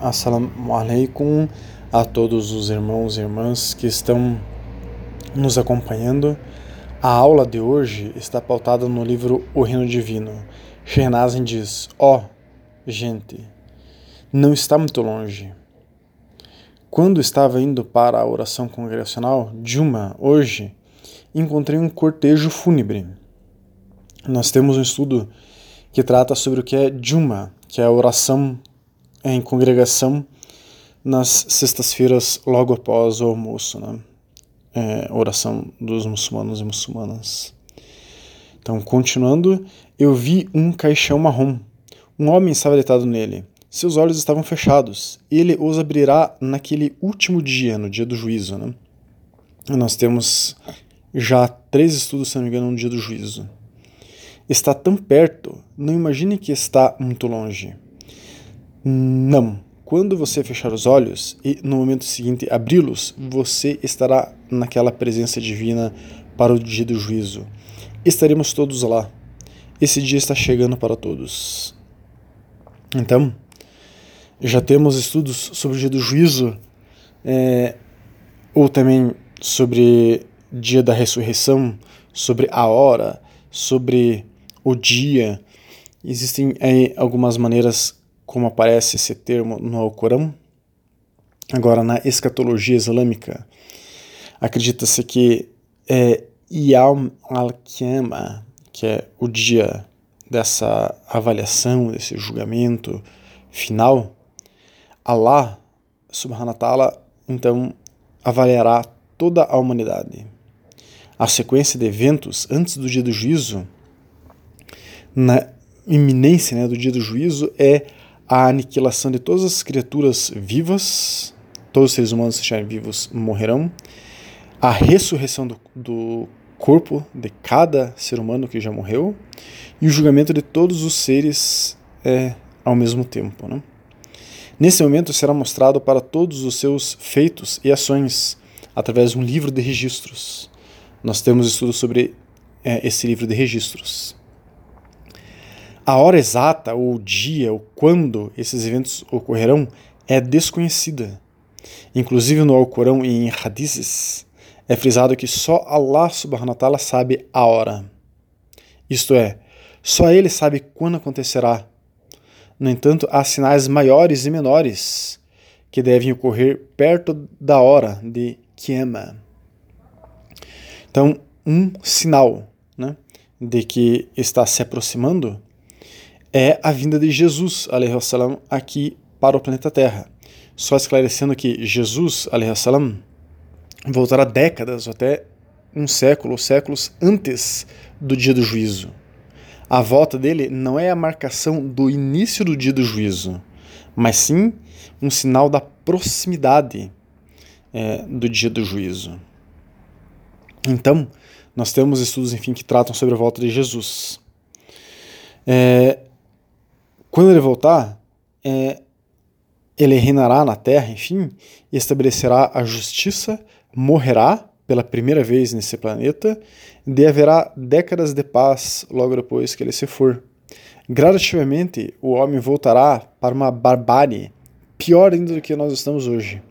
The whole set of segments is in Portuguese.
Assalamu alaikum a todos os irmãos e irmãs que estão nos acompanhando. A aula de hoje está pautada no livro O Reino Divino. Shernazin diz: Ó, oh, gente, não está muito longe. Quando estava indo para a oração congregacional, Juma, hoje, encontrei um cortejo fúnebre nós temos um estudo que trata sobre o que é Juma, que é a oração em congregação nas sextas-feiras logo após o almoço, né? É, oração dos muçulmanos e muçulmanas. Então, continuando, eu vi um caixão marrom. Um homem estava deitado nele. Seus olhos estavam fechados. Ele os abrirá naquele último dia, no dia do juízo. Né? Nós temos já três estudos, se não me engano, no dia do juízo está tão perto, não imagine que está muito longe. Não. Quando você fechar os olhos e no momento seguinte abri-los, você estará naquela presença divina para o dia do juízo. Estaremos todos lá. Esse dia está chegando para todos. Então, já temos estudos sobre o dia do juízo, é, ou também sobre dia da ressurreição, sobre a hora, sobre o dia. Existem aí algumas maneiras como aparece esse termo no Alcorão. Agora, na escatologia islâmica, acredita-se que é Yawm al-Qiyamah, que é o dia dessa avaliação, desse julgamento final, Allah subhanahu wa ta'ala então avaliará toda a humanidade. A sequência de eventos antes do dia do juízo na iminência né, do dia do juízo é a aniquilação de todas as criaturas vivas, todos os seres humanos que estiverem vivos morrerão, a ressurreição do, do corpo de cada ser humano que já morreu e o julgamento de todos os seres é, ao mesmo tempo. Né? Nesse momento será mostrado para todos os seus feitos e ações através de um livro de registros. Nós temos estudo sobre é, esse livro de registros. A hora exata, ou o dia, ou quando esses eventos ocorrerão é desconhecida. Inclusive no Alcorão e em Hadizes é frisado que só Allah subhanahu wa ta'ala sabe a hora. Isto é, só Ele sabe quando acontecerá. No entanto, há sinais maiores e menores que devem ocorrer perto da hora de Kiema. Então, um sinal né, de que está se aproximando é a vinda de Jesus salam, aqui para o planeta Terra. Só esclarecendo que Jesus salam, voltará décadas, ou até um século, ou séculos antes do dia do juízo. A volta dele não é a marcação do início do dia do juízo, mas sim um sinal da proximidade é, do dia do juízo. Então, nós temos estudos, enfim, que tratam sobre a volta de Jesus. É, quando ele voltar, é, ele reinará na terra, enfim, e estabelecerá a justiça, morrerá pela primeira vez nesse planeta, e haverá décadas de paz logo depois que ele se for. Gradativamente, o homem voltará para uma barbárie pior ainda do que nós estamos hoje.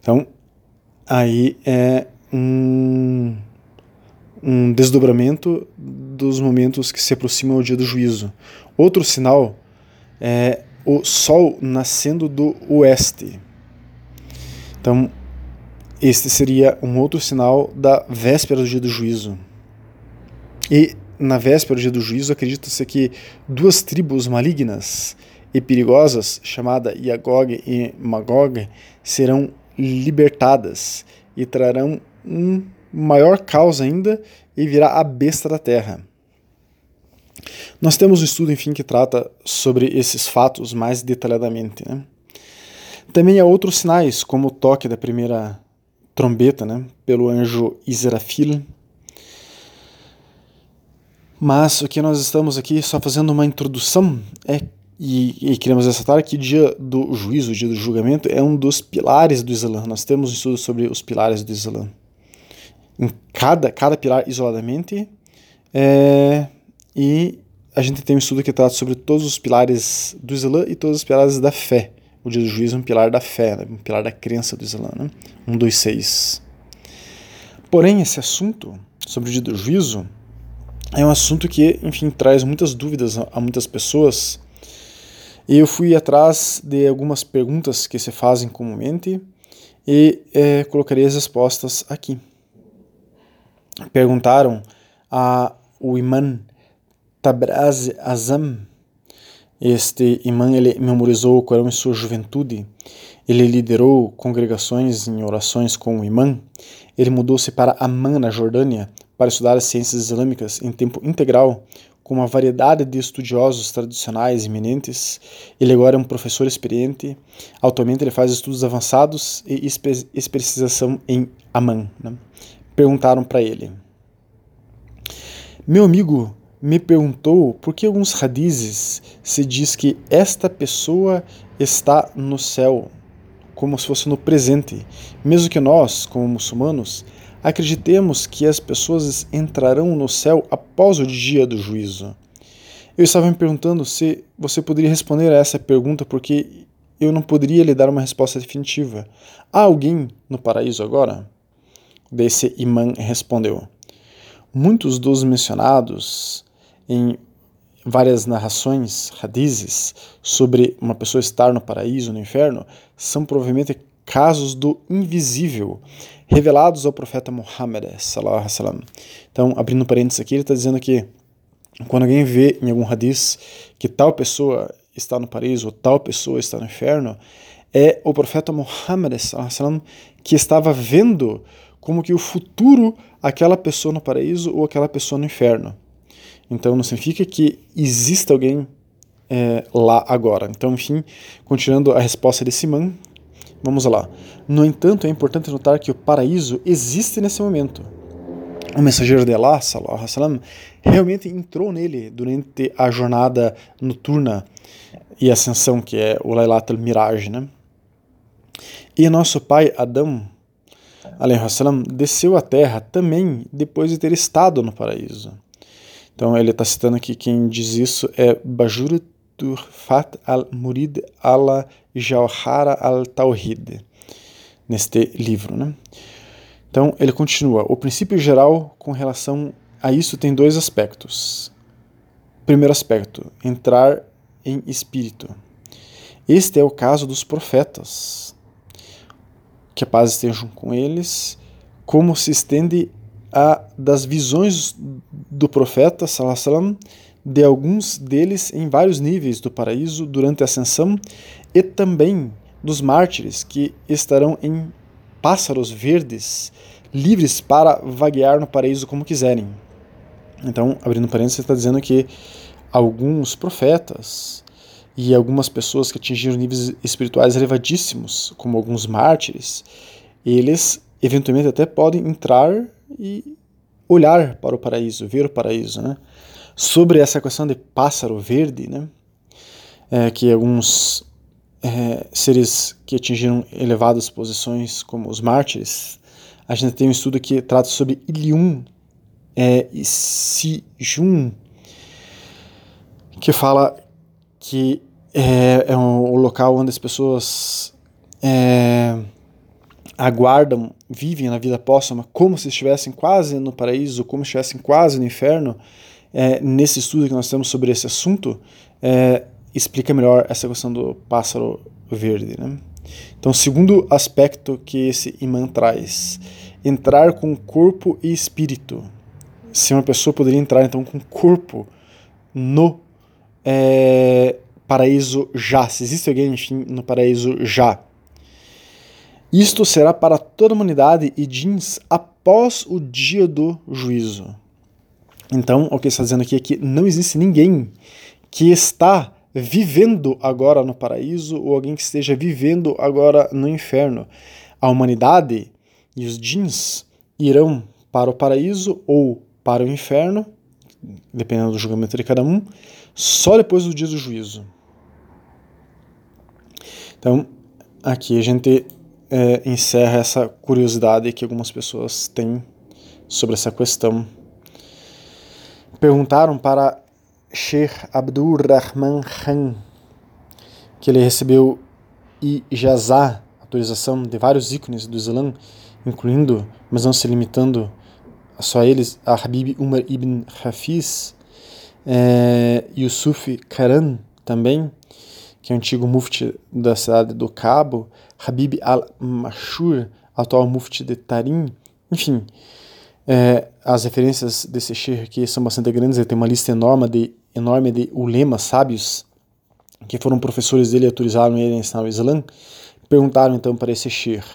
Então, aí é um um desdobramento dos momentos que se aproximam ao dia do juízo. Outro sinal é o sol nascendo do oeste. Então, este seria um outro sinal da véspera do dia do juízo. E na véspera do dia do juízo, acredita-se que duas tribos malignas e perigosas, chamadas Yagog e Magog, serão libertadas e trarão um maior causa ainda e virá a besta da terra. Nós temos um estudo, enfim, que trata sobre esses fatos mais detalhadamente. Né? Também há outros sinais, como o toque da primeira trombeta né, pelo anjo Israfil. Mas o que nós estamos aqui só fazendo uma introdução é e, e, queremos ressaltar que o dia do juízo, o dia do julgamento, é um dos pilares do Islã. Nós temos um estudo sobre os pilares do Islã em cada, cada pilar isoladamente, é, e a gente tem um estudo que trata sobre todos os pilares do Islã e todos os pilares da fé. O dia do juízo é um pilar da fé, né? um pilar da crença do Islã, né? um dos seis. Porém, esse assunto sobre o dia do juízo é um assunto que, enfim, traz muitas dúvidas a muitas pessoas. E eu fui atrás de algumas perguntas que se fazem comumente e é, colocarei as respostas aqui. Perguntaram a o imã Tabraz Azam. Este imã ele memorizou o Corão em sua juventude. Ele liderou congregações em orações com o imã. Ele mudou-se para Amman, na Jordânia, para estudar as ciências islâmicas em tempo integral, com uma variedade de estudiosos tradicionais eminentes. Ele agora é um professor experiente. Atualmente ele faz estudos avançados e espe especialização em Amman. Né? Perguntaram para ele: Meu amigo me perguntou por que alguns radizes se diz que esta pessoa está no céu, como se fosse no presente, mesmo que nós, como muçulmanos, acreditemos que as pessoas entrarão no céu após o dia do juízo. Eu estava me perguntando se você poderia responder a essa pergunta porque eu não poderia lhe dar uma resposta definitiva. Há alguém no paraíso agora? Desse imã respondeu: Muitos dos mencionados em várias narrações, hadizes, sobre uma pessoa estar no paraíso, no inferno, são provavelmente casos do invisível, revelados ao profeta Muhammad. Então, abrindo parênteses aqui, ele está dizendo que quando alguém vê em algum hadith que tal pessoa está no paraíso ou tal pessoa está no inferno, é o profeta Muhammad que estava vendo como que o futuro aquela pessoa no paraíso ou aquela pessoa no inferno. Então não significa que exista alguém é, lá agora. Então, enfim, continuando a resposta desse man, vamos lá. No entanto, é importante notar que o paraíso existe nesse momento. O mensageiro de Allah, sallallahu alaihi realmente entrou nele durante a jornada noturna e ascensão, que é o Lailat al-Miraj, né? E nosso pai Adão, salam, desceu à terra também depois de ter estado no paraíso. Então ele está citando aqui quem diz isso é Bajur Turfat al-Murid al-Jawhara al-Tawhid, neste livro. Né? Então ele continua: o princípio geral com relação a isso tem dois aspectos. Primeiro aspecto, entrar em espírito. Este é o caso dos profetas. Que a paz esteja com eles, como se estende a das visões do profeta salam, de alguns deles em vários níveis do paraíso durante a ascensão e também dos mártires que estarão em pássaros verdes livres para vaguear no paraíso como quiserem. Então, abrindo parênteses, está dizendo que alguns profetas e algumas pessoas que atingiram níveis espirituais elevadíssimos, como alguns mártires, eles eventualmente até podem entrar e olhar para o paraíso, ver o paraíso. Né? Sobre essa questão de pássaro verde, né? É, que alguns é, seres que atingiram elevadas posições, como os mártires, a gente tem um estudo que trata sobre Ilium é, e Sijun, que fala que é, é um, local onde as pessoas é, aguardam, vivem na vida póstuma como se estivessem quase no paraíso, como se estivessem quase no inferno, é, nesse estudo que nós temos sobre esse assunto, é, explica melhor essa questão do pássaro verde. Né? Então, segundo aspecto que esse imã traz, entrar com corpo e espírito. Se uma pessoa poderia entrar então com corpo no é, paraíso já, se existe alguém enfim, no paraíso já, isto será para toda a humanidade e jeans após o dia do juízo. Então, o que está dizendo aqui é que não existe ninguém que está vivendo agora no paraíso ou alguém que esteja vivendo agora no inferno. A humanidade e os jeans irão para o paraíso ou para o inferno, dependendo do julgamento de cada um, só depois do dia do juízo. Então, aqui a gente é, encerra essa curiosidade que algumas pessoas têm sobre essa questão. Perguntaram para Sheikh Abdul Rahman Khan, que ele recebeu ijazá, autorização de vários ícones do Islã, incluindo, mas não se limitando a só eles, a Habib Umar ibn Hafiz, é, Yusuf Karan também, que é o antigo mufti da cidade do Cabo, Habib al-Mashur, atual mufti de Tarim, enfim, é, as referências desse sheikh aqui são bastante grandes, ele tem uma lista enorme de, enorme de ulemas, sábios, que foram professores dele e autorizaram ele a ensinar o Islã, perguntaram então para esse sheikh,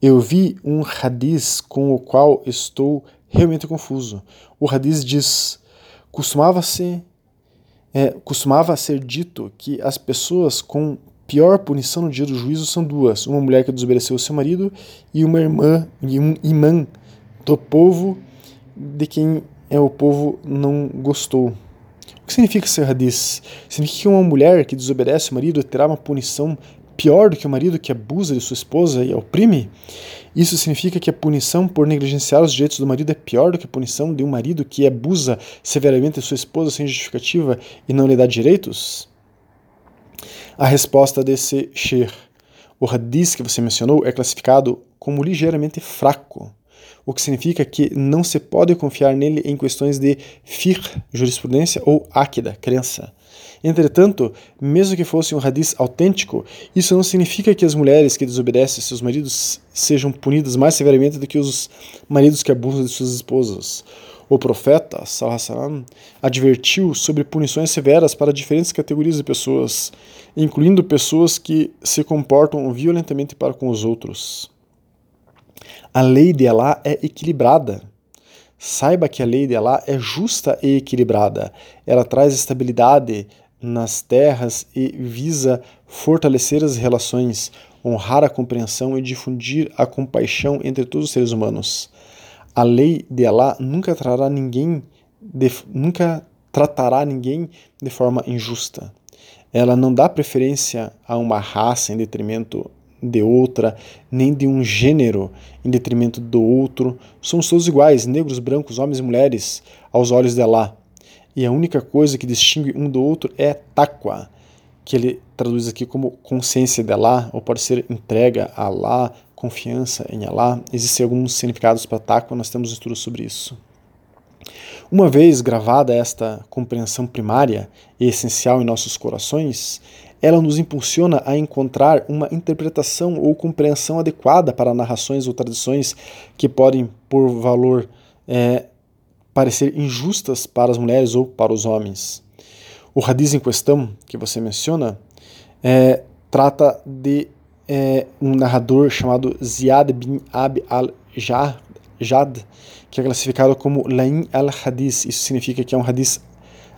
eu vi um hadith com o qual estou realmente confuso. O hadith diz, costumava-se é, costumava ser dito que as pessoas com pior punição no dia do juízo são duas: uma mulher que desobedeceu seu marido e uma irmã e um imã do povo de quem é o povo não gostou. O que significa ser hadith? Significa que uma mulher que desobedece o marido terá uma punição pior do que o marido que abusa de sua esposa e a oprime? Isso significa que a punição por negligenciar os direitos do marido é pior do que a punição de um marido que abusa severamente de sua esposa sem justificativa e não lhe dá direitos? A resposta desse Sher, o hadith que você mencionou, é classificado como ligeiramente fraco o que significa que não se pode confiar nele em questões de fiqh, jurisprudência, ou akida, crença. Entretanto, mesmo que fosse um hadith autêntico, isso não significa que as mulheres que desobedecem seus maridos sejam punidas mais severamente do que os maridos que abusam de suas esposas. O profeta salam, advertiu sobre punições severas para diferentes categorias de pessoas, incluindo pessoas que se comportam violentamente para com os outros. A lei de Allah é equilibrada. Saiba que a lei de Allah é justa e equilibrada. Ela traz estabilidade nas terras e visa fortalecer as relações, honrar a compreensão e difundir a compaixão entre todos os seres humanos. A lei de Allah nunca trará ninguém de, nunca tratará ninguém de forma injusta. Ela não dá preferência a uma raça em detrimento de outra, nem de um gênero em detrimento do outro. Somos todos iguais, negros, brancos, homens e mulheres, aos olhos de Allah. E a única coisa que distingue um do outro é taqwa, que ele traduz aqui como consciência de Allah, ou pode ser entrega a Allah, confiança em Allah. Existem alguns significados para taqwa, nós temos um estudo sobre isso. Uma vez gravada esta compreensão primária e essencial em nossos corações, ela nos impulsiona a encontrar uma interpretação ou compreensão adequada para narrações ou tradições que podem, por valor, é, parecer injustas para as mulheres ou para os homens. O hadith em questão que você menciona é, trata de é, um narrador chamado Ziad bin Ab al-Jad, que é classificado como Lain al-Hadith. Isso significa que é um hadith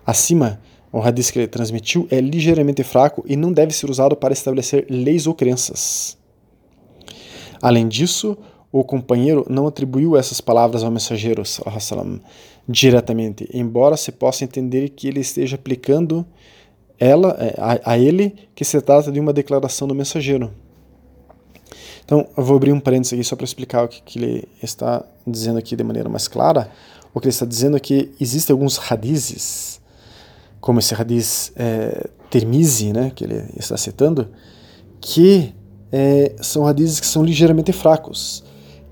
acima o hadith que ele transmitiu é ligeiramente fraco e não deve ser usado para estabelecer leis ou crenças. Além disso, o companheiro não atribuiu essas palavras ao mensageiro salam, diretamente, embora se possa entender que ele esteja aplicando ela é, a, a, ele que se trata de uma declaração do mensageiro. Então, eu vou abrir um parênteses aqui só para explicar o que, que, ele está dizendo aqui de maneira mais clara. O que ele está dizendo é que existem alguns hadizes como esse hadith é, Termizi, né, que ele está citando, que é, são hadiths que são ligeiramente fracos,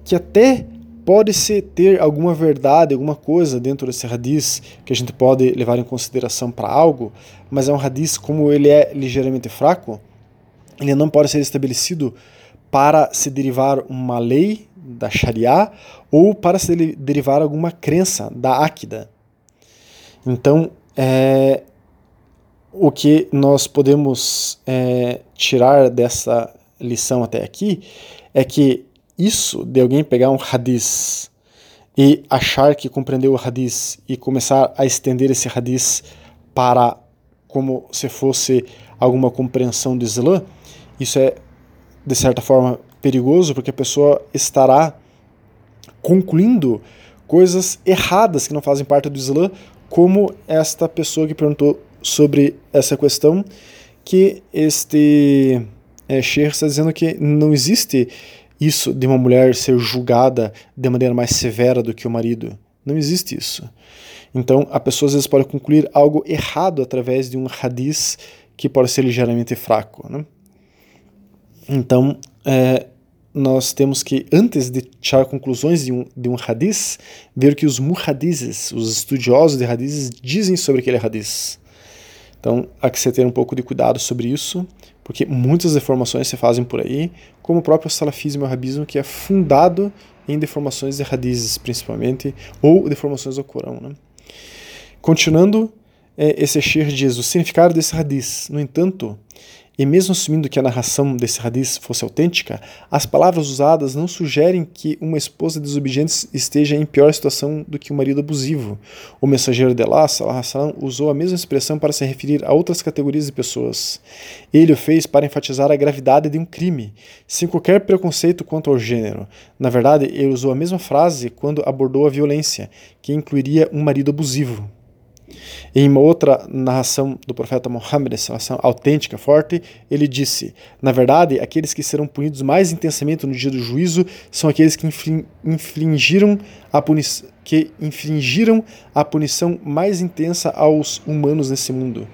que até pode-se ter alguma verdade, alguma coisa dentro desse hadith que a gente pode levar em consideração para algo, mas é um hadith como ele é ligeiramente fraco, ele não pode ser estabelecido para se derivar uma lei da Sharia ou para se derivar alguma crença da Akida. Então, é, o que nós podemos é, tirar dessa lição até aqui é que isso de alguém pegar um hadith e achar que compreendeu o hadith e começar a estender esse hadith para como se fosse alguma compreensão do Islã, isso é de certa forma perigoso porque a pessoa estará concluindo coisas erradas que não fazem parte do Islã como esta pessoa que perguntou sobre essa questão, que este é, Sher está dizendo que não existe isso de uma mulher ser julgada de maneira mais severa do que o marido. Não existe isso. Então, a pessoa às vezes pode concluir algo errado através de um hadith que pode ser ligeiramente fraco. Né? Então, é, nós temos que, antes de tirar conclusões de um, de um hadith, ver o que os muhadizes, os estudiosos de hadiths, dizem sobre aquele hadith. Então, há que se ter um pouco de cuidado sobre isso, porque muitas deformações se fazem por aí, como o próprio salafismo e o rabismo, que é fundado em deformações de hadiths, principalmente, ou deformações do Corão. Né? Continuando, é, esse Sheikh diz o significado desse hadith. No entanto, e mesmo assumindo que a narração desse hadith fosse autêntica, as palavras usadas não sugerem que uma esposa desobediente esteja em pior situação do que um marido abusivo. O mensageiro de Allah salam, usou a mesma expressão para se referir a outras categorias de pessoas. Ele o fez para enfatizar a gravidade de um crime, sem qualquer preconceito quanto ao gênero. Na verdade, ele usou a mesma frase quando abordou a violência, que incluiria um marido abusivo. Em uma outra narração do profeta Muhammad, narração autêntica, forte, ele disse: Na verdade, aqueles que serão punidos mais intensamente no dia do juízo são aqueles que infringiram a punição, que infringiram a punição mais intensa aos humanos nesse mundo.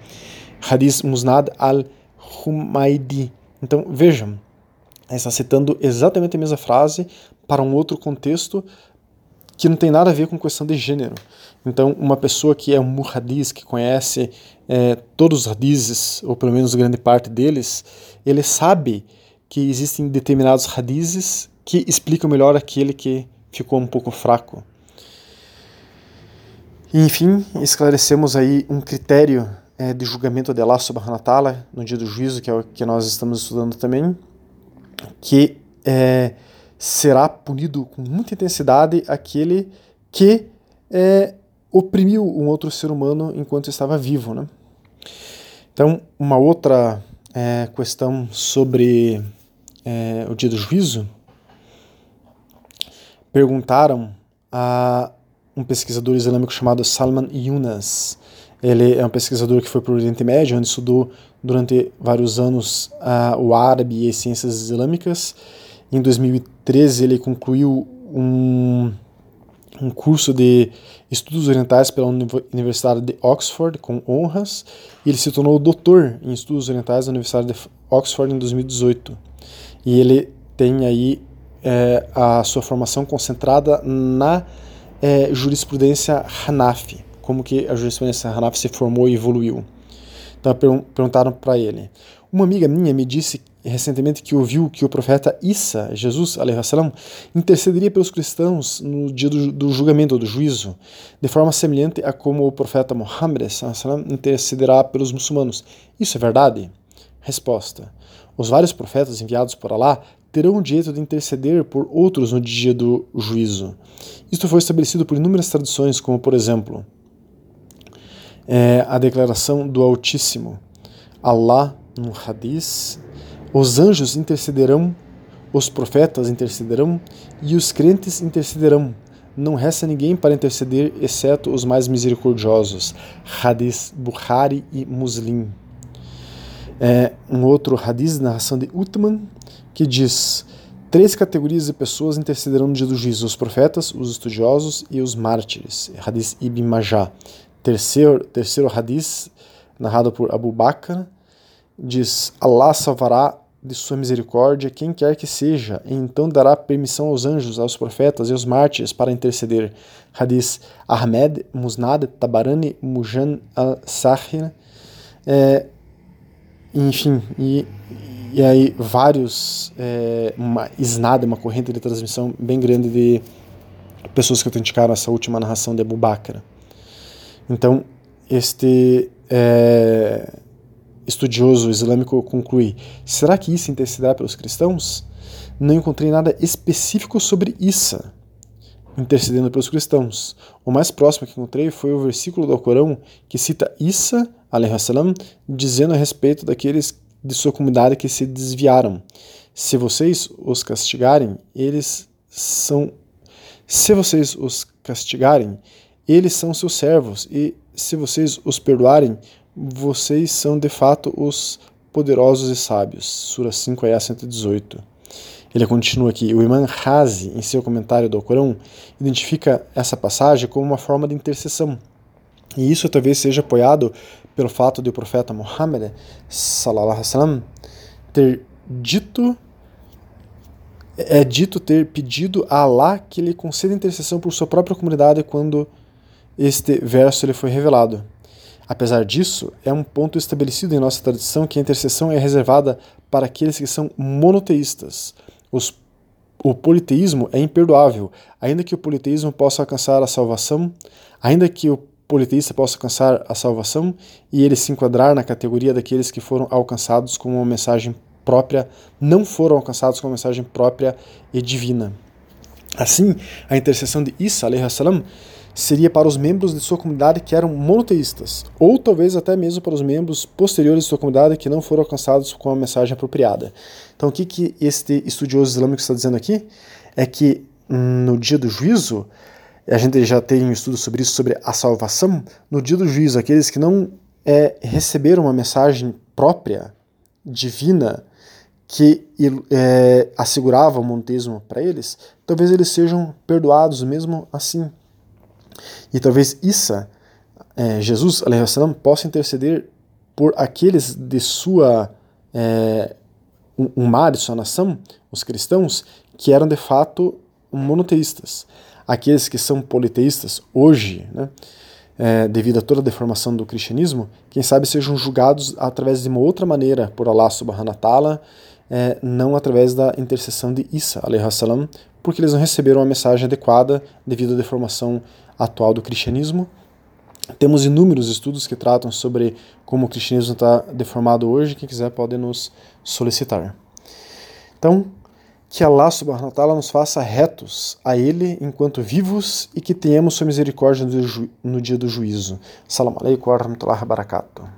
Hadith Musnad al-Humaydi. Então, vejam, está citando exatamente a mesma frase para um outro contexto que não tem nada a ver com questão de gênero. Então, uma pessoa que é um muhadiz, que conhece é, todos os hadizes, ou pelo menos grande parte deles, ele sabe que existem determinados hadizes que explicam melhor aquele que ficou um pouco fraco. Enfim, esclarecemos aí um critério é, de julgamento de Allah subhanahu wa ta'ala no dia do juízo, que é o que nós estamos estudando também, que é, será punido com muita intensidade aquele que é, oprimiu um outro ser humano enquanto estava vivo. Né? Então, uma outra é, questão sobre é, o dia do juízo, perguntaram a um pesquisador islâmico chamado Salman Yunus. Ele é um pesquisador que foi para o Oriente Médio, onde estudou durante vários anos uh, o árabe e as ciências islâmicas. Em 2013, ele concluiu um um curso de estudos orientais pela Universidade de Oxford com honras e ele se tornou doutor em estudos orientais na Universidade de Oxford em 2018 e ele tem aí é, a sua formação concentrada na é, jurisprudência Hanafi como que a jurisprudência Hanafi se formou e evoluiu. Então perguntaram para ele. Uma amiga minha me disse recentemente que ouviu que o profeta Isa, Jesus, salam, intercederia pelos cristãos no dia do, do, julgamento, do juízo, de forma semelhante a como o profeta Muhammad salam, intercederá pelos muçulmanos. Isso é verdade? Resposta: Os vários profetas enviados por Allah terão o direito de interceder por outros no dia do juízo. Isto foi estabelecido por inúmeras tradições, como por exemplo, é, a declaração do Altíssimo. Allah no hadith, os anjos intercederão, os profetas intercederão e os crentes intercederão. Não resta ninguém para interceder, exceto os mais misericordiosos. Hadith Bukhari e Muslim. É um outro hadith, narração de Utman, que diz: Três categorias de pessoas intercederão no dia do juízo: os profetas, os estudiosos e os mártires. Hadith Ibn Majah. Terceiro, terceiro hadith, narrado por Abu Bakr, diz: Allah salvará de sua misericórdia quem quer que seja, e então dará permissão aos anjos, aos profetas e aos mártires para interceder. Hadith Ahmed, Musnad, Tabarani, Mujan al-Sahir, é, enfim, e, e aí vários, é, uma isnada, uma corrente de transmissão bem grande de pessoas que autenticaram essa última narração de Abu Bakr. Então, este é, estudioso islâmico conclui: será que isso intercederá pelos cristãos? Não encontrei nada específico sobre Issa intercedendo pelos cristãos. O mais próximo que encontrei foi o versículo do Alcorão que cita Issa, salam, dizendo a respeito daqueles de sua comunidade que se desviaram. Se vocês os castigarem, eles são se vocês os castigarem, eles são seus servos, e se vocês os perdoarem, vocês são de fato os poderosos e sábios. Sura 5, Ayah 118. Ele continua aqui, o Imam Razi, em seu comentário do Corão, identifica essa passagem como uma forma de intercessão. E isso talvez seja apoiado pelo fato de o profeta Muhammad wasallam ter dito é dito ter pedido a Allah que lhe conceda intercessão por sua própria comunidade quando este verso lhe foi revelado. Apesar disso, é um ponto estabelecido em nossa tradição que a intercessão é reservada para aqueles que são monoteístas. Os, o politeísmo é imperdoável, ainda que o politeísmo possa alcançar a salvação, ainda que o politeísta possa alcançar a salvação e ele se enquadrar na categoria daqueles que foram alcançados com uma mensagem própria, não foram alcançados com uma mensagem própria e divina. Assim, a intercessão de Isa, salam, seria para os membros de sua comunidade que eram monoteístas, ou talvez até mesmo para os membros posteriores de sua comunidade que não foram alcançados com a mensagem apropriada. Então, o que, que este estudioso islâmico está dizendo aqui? É que no dia do juízo, a gente já tem um estudo sobre isso, sobre a salvação, no dia do juízo, aqueles que não é, receberam uma mensagem própria, divina, que é, assegurava o monoteísmo para eles, talvez eles sejam perdoados mesmo assim. E talvez Isa, é, Jesus, salam, possa interceder por aqueles de sua é, um, mar de sua nação, os cristãos, que eram de fato monoteístas. Aqueles que são politeístas hoje, né, é, devido a toda a deformação do cristianismo, quem sabe sejam julgados através de uma outra maneira por Allah subhanahu wa ta'ala, é, não através da intercessão de Isa, salam, porque eles não receberam a mensagem adequada devido à deformação atual do cristianismo. Temos inúmeros estudos que tratam sobre como o cristianismo está deformado hoje. Quem quiser pode nos solicitar. Então, que Allah subhanahu wa ta'ala nos faça retos a Ele enquanto vivos e que tenhamos sua misericórdia no dia do juízo. Salam alaikum wa rahmatullahi wa barakatuh.